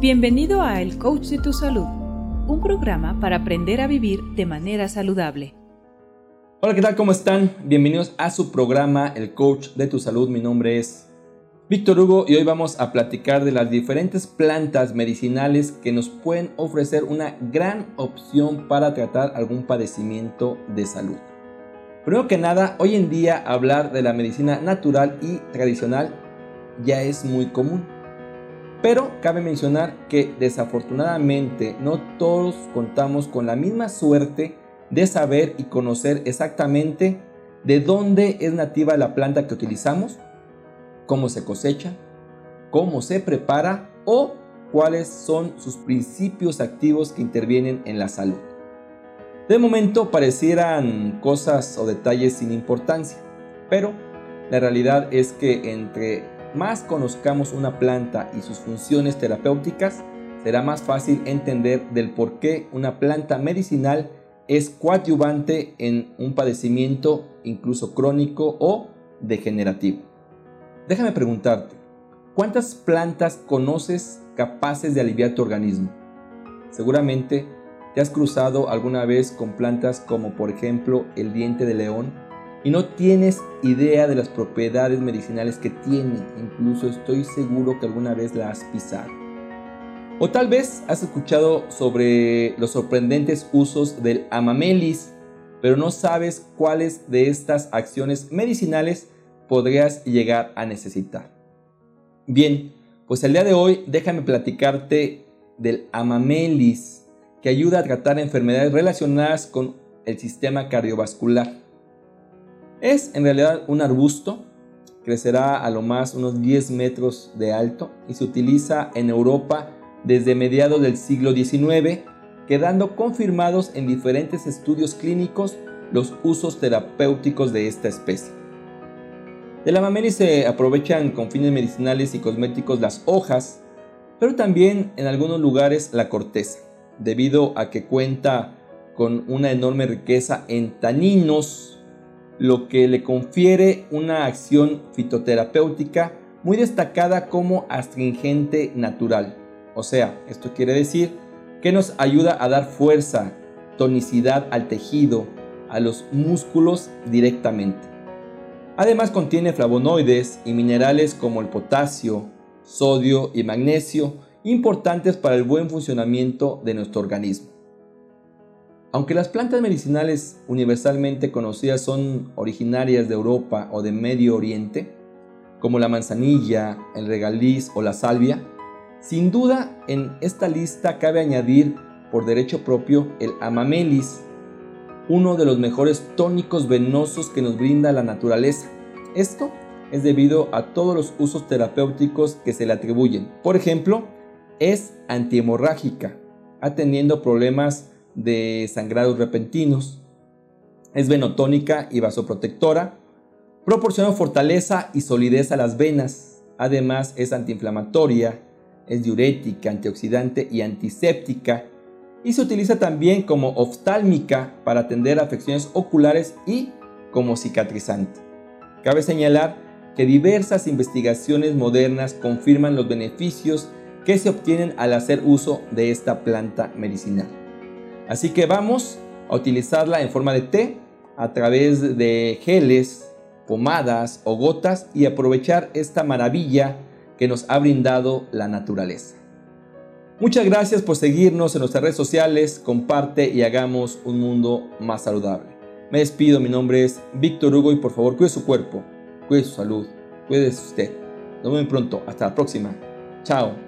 Bienvenido a El Coach de tu Salud, un programa para aprender a vivir de manera saludable. Hola, ¿qué tal? ¿Cómo están? Bienvenidos a su programa El Coach de tu Salud. Mi nombre es Víctor Hugo y hoy vamos a platicar de las diferentes plantas medicinales que nos pueden ofrecer una gran opción para tratar algún padecimiento de salud. Primero que nada, hoy en día hablar de la medicina natural y tradicional ya es muy común pero cabe mencionar que desafortunadamente no todos contamos con la misma suerte de saber y conocer exactamente de dónde es nativa la planta que utilizamos, cómo se cosecha, cómo se prepara o cuáles son sus principios activos que intervienen en la salud. De momento parecieran cosas o detalles sin importancia, pero la realidad es que entre más conozcamos una planta y sus funciones terapéuticas, será más fácil entender del por qué una planta medicinal es coadyuvante en un padecimiento incluso crónico o degenerativo. Déjame preguntarte, ¿cuántas plantas conoces capaces de aliviar tu organismo? Seguramente te has cruzado alguna vez con plantas como por ejemplo el diente de león, y no tienes idea de las propiedades medicinales que tiene. Incluso estoy seguro que alguna vez la has pisado. O tal vez has escuchado sobre los sorprendentes usos del amamelis, pero no sabes cuáles de estas acciones medicinales podrías llegar a necesitar. Bien, pues el día de hoy déjame platicarte del amamelis, que ayuda a tratar enfermedades relacionadas con el sistema cardiovascular. Es en realidad un arbusto, crecerá a lo más unos 10 metros de alto y se utiliza en Europa desde mediados del siglo XIX, quedando confirmados en diferentes estudios clínicos los usos terapéuticos de esta especie. De la mameli se aprovechan con fines medicinales y cosméticos las hojas, pero también en algunos lugares la corteza, debido a que cuenta con una enorme riqueza en taninos, lo que le confiere una acción fitoterapéutica muy destacada como astringente natural. O sea, esto quiere decir que nos ayuda a dar fuerza, tonicidad al tejido, a los músculos directamente. Además contiene flavonoides y minerales como el potasio, sodio y magnesio, importantes para el buen funcionamiento de nuestro organismo. Aunque las plantas medicinales universalmente conocidas son originarias de Europa o de Medio Oriente, como la manzanilla, el regaliz o la salvia, sin duda en esta lista cabe añadir por derecho propio el amamelis, uno de los mejores tónicos venosos que nos brinda la naturaleza. Esto es debido a todos los usos terapéuticos que se le atribuyen. Por ejemplo, es antihemorrágica, atendiendo problemas de sangrados repentinos. Es venotónica y vasoprotectora. Proporciona fortaleza y solidez a las venas. Además es antiinflamatoria, es diurética, antioxidante y antiséptica. Y se utiliza también como oftálmica para atender afecciones oculares y como cicatrizante. Cabe señalar que diversas investigaciones modernas confirman los beneficios que se obtienen al hacer uso de esta planta medicinal. Así que vamos a utilizarla en forma de té a través de geles, pomadas o gotas y aprovechar esta maravilla que nos ha brindado la naturaleza. Muchas gracias por seguirnos en nuestras redes sociales, comparte y hagamos un mundo más saludable. Me despido, mi nombre es Víctor Hugo y por favor cuide su cuerpo, cuide su salud, cuide usted. Nos vemos pronto, hasta la próxima. Chao.